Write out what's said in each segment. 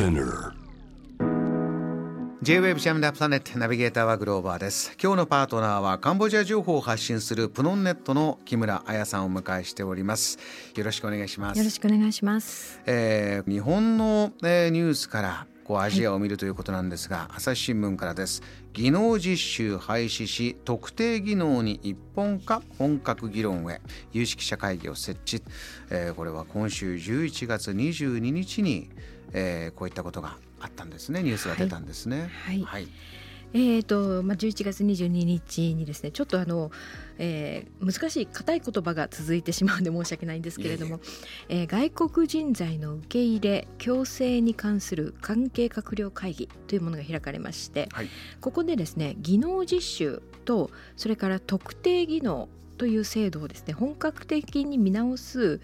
Spinner. J-Wave ジャムダプラネットナビゲーターはグローバーです。今日のパートナーはカンボジア情報を発信するプノンネットの木村彩さんをお迎えしております。よろしくお願いします。よろしくお願いします。えー日本の、えーニュースからこうアジアを見るということなんですが、朝日新聞からです。技能実習廃止し特定技能に一本化本格議論へ。有識者会議を設置、えーこれは今週11月22日に、えーこういったことがあったんですね。ニュースが出たんですね。はい。はい、えーとまあ、11月22日にですねちょっとあの、えー難しい硬い言葉が続いてしまうんで申し訳ないんですけれどもえー外国人材の受け入れ強制に関する関係閣僚会議というものが開かれましてはい。ここでですね技能実習とそれから特定技能という制度をですね本格的に見直す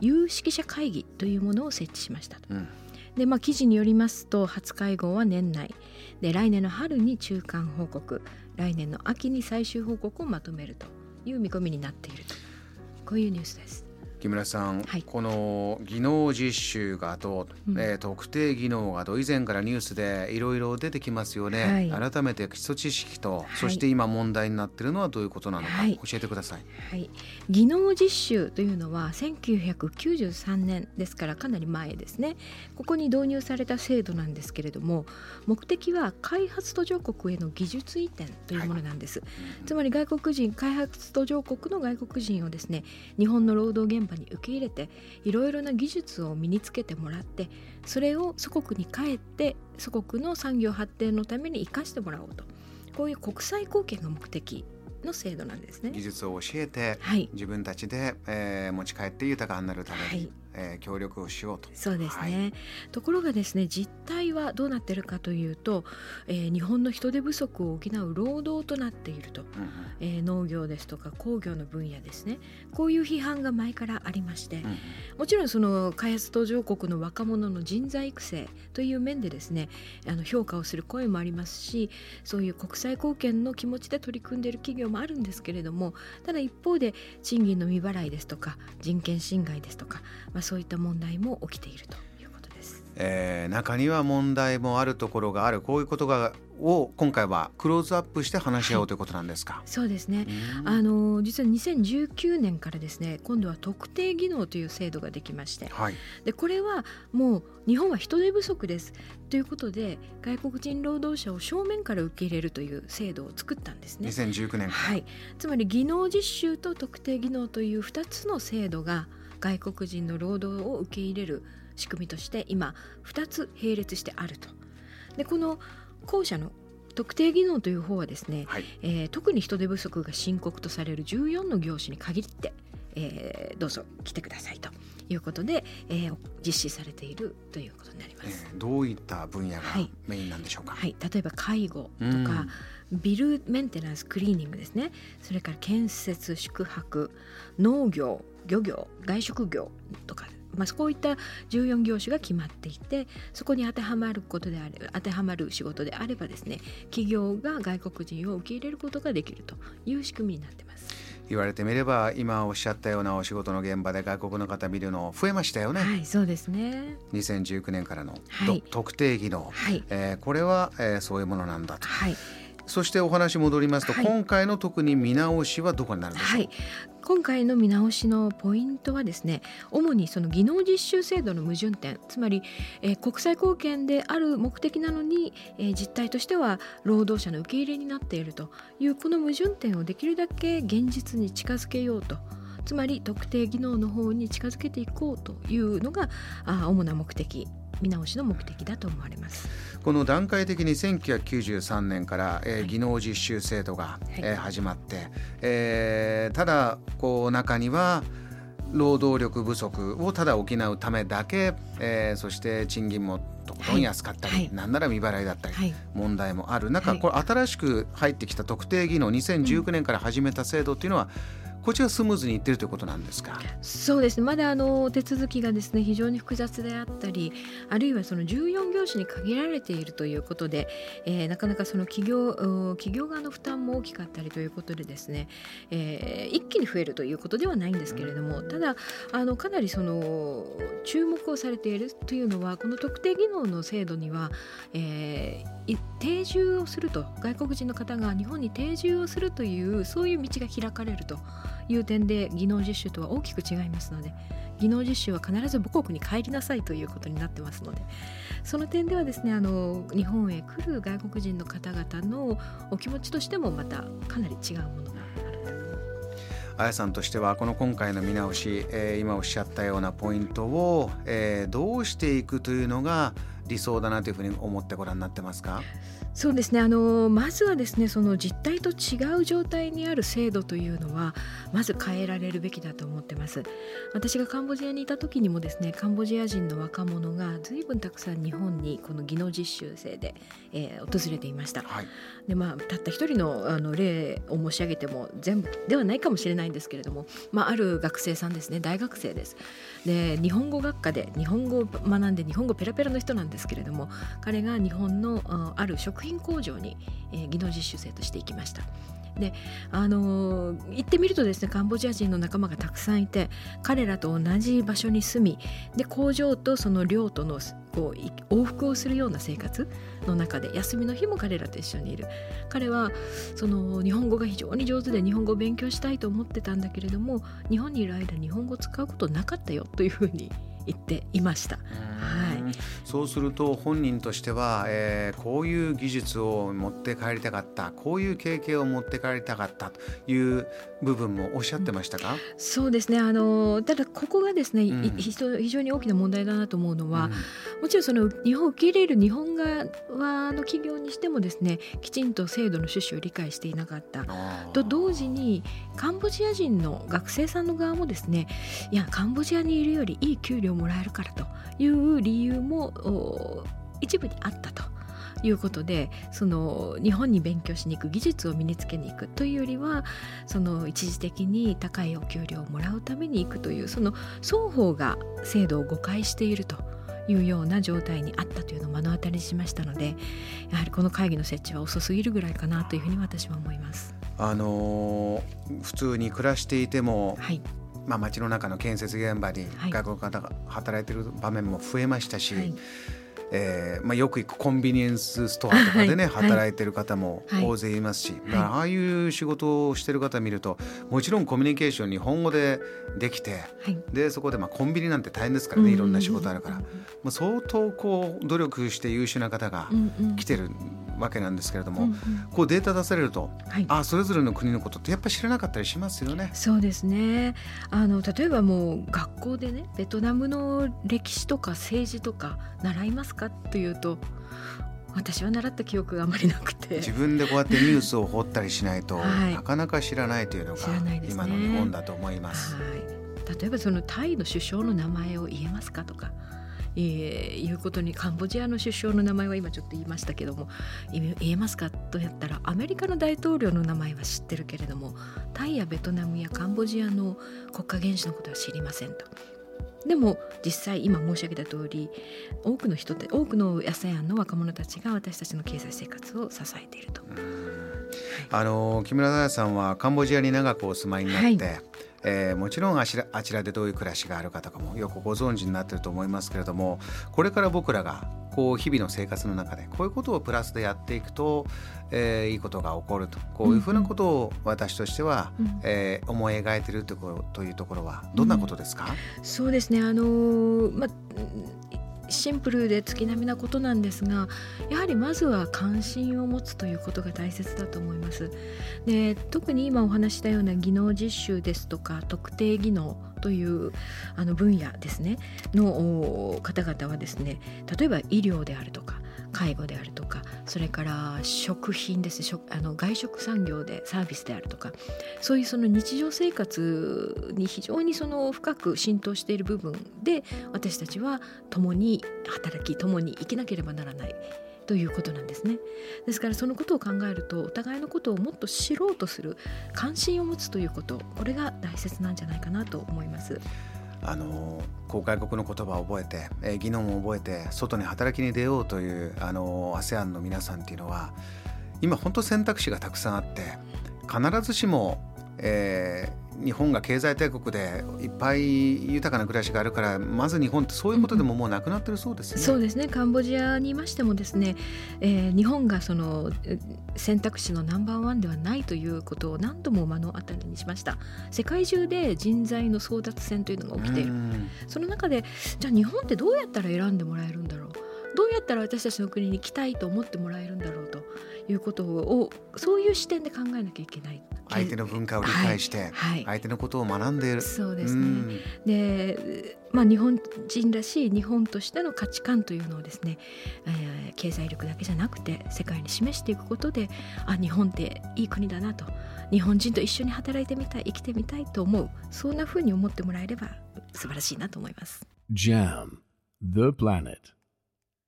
有識者会議というものを設置しましたと。うんでまあ、記事によりますと初会合は年内。で来年の春に中間報告。来年の秋に最終報告をまとめるという見込みになっていると。こういうニュースです。木村さん、はい。この技能実習がどう、うん。えー特定技能がどう以前からニュースでいろいろ出てきますよね、はい。改めて基礎知識と、い。そして今問題になっているのはどういうことなのか、はい。教えてください。はい、技能実習というのは1993年ですからかなり前ですね。ここに導入された制度なんですけれども目的は開発途上国への技術移転というものなんです、つまり外国人開発途上国の外国人をですね日本の労働現場に受け入れていろいろな技術を身につけてもらってそれを祖国に帰って祖国の産業発展のために生かしてもらおうと。こういう国際貢献が目的の制度なんですね。技術を教えてはい。自分たちで、えー持ち帰って豊かになるために、はいえー協力をしようと。そうですね、はい。ところがですね実態はどうなってるかというと、えー日本の人手不足を補う労働となっていると、うんうん。えー農業ですとか工業の分野ですね。こういう批判が前からありまして、うんもちろんその開発途上国の若者の人材育成という面でですねあの評価をする声もありますしそういう国際貢献の気持ちで取り組んでいる企業もあるんですけれどもただ一方で賃金の未払いですとか人権侵害ですとか、まあ、そういった問題も起きているということです。えー中には問題もあるところがある。こういうことがを今回はクローズアップして話し合おうということなんですか？そうですね。うん。あの実は2019年からですね今度は特定技能という制度ができまして。はい、でこれはもう日本は人手不足ですということで外国人労働者を正面から受け入れるという制度を作ったんですね。2019年から、はい、つまり技能実習と特定技能という2つの制度が外国人の労働を受け入れる仕組みとして今2つ並列してあると。でこの後者の特定技能という方はですね、はいえー特に人手不足が深刻とされる14の業種に限って、えーどうぞ来てくださいということで、えー実施されているということになります。えーどういった分野がはいメインなんでしょうか？はい、例えば介護とうんか、ビルメンテナンスクリーニングですねそれから建設宿泊農業漁業外食業とか、まあ、こういった14業種が決まっていてそこに当てはまることであれ当てはまる仕事であればですね企業が外国人を受け入れることができるという仕組みになってます。言われてみれば今おっしゃったようなお仕事の現場で外国の方見るの増えましたよね、はい、そうですね。2019年からの、はい。と特定技能、はい、えーこれは、えーそういうものなんだと。はい、そしてお話戻りますと、はい。今回の特に見直しはどこになるんでしょう、はい、今回の見直しのポイントはですね主にその技能実習制度の矛盾点つまり、えー国際貢献である目的なのに、えー実態としては労働者の受け入れになっているというこの矛盾点をできるだけ現実に近づけようと。つまり特定技能の方に近づけていこうというのがあー主な目的見直しの目的だと思われます。この段階的に1993年から、えー技能実習制度が、い。えー始まって、えーただこう中には労働力不足をただ補うためだけ、えーそして賃金もとことん安かったり、はい。はいなんなら未払いだったり、はい。問題もある中、はい。これ新しく入ってきた特定技能2019年から始めた制度っていうのは、こちらスムーズにいってるということなんですか？そうですね。まだあの手続きがですね非常に複雑であったりあるいはその14業種に限られているということで、えー、なかなかその企業企業側の負担も大きかったりということでですね、えー、一気に増えるということではないんですけれどもただあのかなりその注目をされているというのはこの特定技能の制度には、えー、定住をすると外国人の方が日本に定住をするというそういう道が開かれるという点で技能実習とは大きく違いますので技能実習は必ず母国に帰りなさいということになってますのでその点ではですねあの日本へ来る外国人の方々のお気持ちとしてもまたかなり違うものがあるあやさんとしてはこの今回の見直し、えー、今おっしゃったようなポイントを、えー、どうしていくというのが理想だなというふうに思ってご覧になってますか？そうですね。あのまずはですねその実態と違う状態にある制度というのはまず変えられるべきだと思ってます。私がカンボジアにいた時にもですねカンボジア人の若者が随分たくさん日本にこの技能実習生で、えー、訪れていました、はい、でまあたった一人のあの例を申し上げても全部ではないかもしれないんですけれども、まあ、ある学生さんですね。大学生です。で日本語学科で日本語を学んで日本語ペラペラの人なんですですけれども彼が日本のある食品工場に、技能実習生として行きました。であのー、行ってみるとですねカンボジア人の仲間がたくさんいて彼らと同じ場所に住みで工場とその寮とのこう往復をするような生活の中で休みの日も彼らと一緒にいる彼はその日本語が非常に上手で日本語を勉強したいと思ってたんだけれども日本にいる間日本語を使うことなかったよというふうに言っていました。はい、そうすると本人としては、えー、こういう技術を持って帰りたかった。こういう経験を持って帰りたかったという部分もおっしゃってましたか、うん、そうですね。あのただここがですね、うん、非常に大きな問題だなと思うのは、うん、もちろんその日本を受け入れる日本側の企業にしてもですねきちんと制度の趣旨を理解していなかった。と同時にカンボジア人の学生さんの側もですねいやカンボジアにいるよりいい給料をもらえるからという理由も一部にあったと。いうことでその日本に勉強しに行く技術を身につけに行くというよりはその一時的に高いお給料をもらうために行くというその双方が制度を誤解しているというような状態にあったというのを目の当たりにしましたのでやはりこの会議の設置は遅すぎるぐらいかなというふうに私は思います。あのー、普通に暮らしていても、はい、まあ、街の中の建設現場に外国の方が働いている場面も増えましたし、はいえーまあ、よく行くコンビニエンスストアとかでね、はい、働いてる方も大勢いますし、はい、ああいう仕事をしてる方見るともちろんコミュニケーション日本語でできて、はい、でそこでまあコンビニなんて大変ですからねいろんな仕事あるから、まあ、相当こう努力して優秀な方が来てるわけなんですけれども、うんうん、こうデータ出されると、はい、あそれぞれの国のことってやっぱり知らなかったりしますよね。そうですね。あの例えばもう学校でねベトナムの歴史とか政治とか習いますかというと私は習った記憶があまりなくて。自分でこうやってニュースを掘ったりしないと、はい、なかなか知らないというのが、ね、今の日本だと思います。はい、例えばそのタイの首相の名前を言えますかとかえー、いうことにカンボジアの首相の名前は今ちょっと言いましたけども言えますか？とやったらアメリカの大統領の名前は知ってるけれどもタイやベトナムやカンボジアの国家元首のことは知りませんと。でも実際今申し上げた通り多くの人って多くの ASEAN の若者たちが私たちの経済生活を支えていると。あの木村大さんはカンボジアに長くお住まいになって、はいえー、もちろんあちらあちらでどういう暮らしがあるかとかもよくご存知になってると思いますけれどもこれから僕らがこう日々の生活の中でこういうことをプラスでやっていくと、えー、いいことが起こると。こういうふうなことを私としては、うん、えー、思い描いているというところはどんなことですか、うん、そうですね。あのー、まシンプルで月並みなことなんですがやはりまずは関心を持つということが大切だと思います。で特に今お話したような技能実習ですとか特定技能というあの分野ですねの方々はですね例えば医療であるとか介護であるとかそれから食品です食あの外食産業でサービスであるとかそういうその日常生活に非常にその深く浸透している部分で私たちは共に働き共に生きなければならないということなんですね。ですからそのことを考えるとお互いのことをもっと知ろうとする関心を持つということこれが大切なんじゃないかなと思います。あの外国の言葉を覚えて、えー、技能も覚えて外に働きに出ようというあの ASEAN の皆さんっていうのは今本当選択肢がたくさんあって必ずしも、えー、日本が経済大国でいっぱい豊かな暮らしがあるからまず日本ってそういうことでももうなくなってるそうですね。そうですね。カンボジアにいましてもですね、えー、日本がその選択肢のナンバーワンではないということを何度も目の当たりにしました。世界中で人材の争奪戦というのが起きている。その中でじゃあ日本ってどうやったら選んでもらえるんだろう。どうやったら私たちの国に来たいと思ってもらえるんだろうということをそういう視点で考えなきゃいけない。相手の文化を理解して、はい、相手のことを学んでいる。そうですね。で、まあ日本人らしい日本としての価値観というのをですね、えー、経済力だけじゃなくて世界に示していくことで、あ日本っていい国だなと、日本人と一緒に働いてみたい、生きてみたいと思う、そんなふうに思ってもらえれば素晴らしいなと思います。JAM The Planet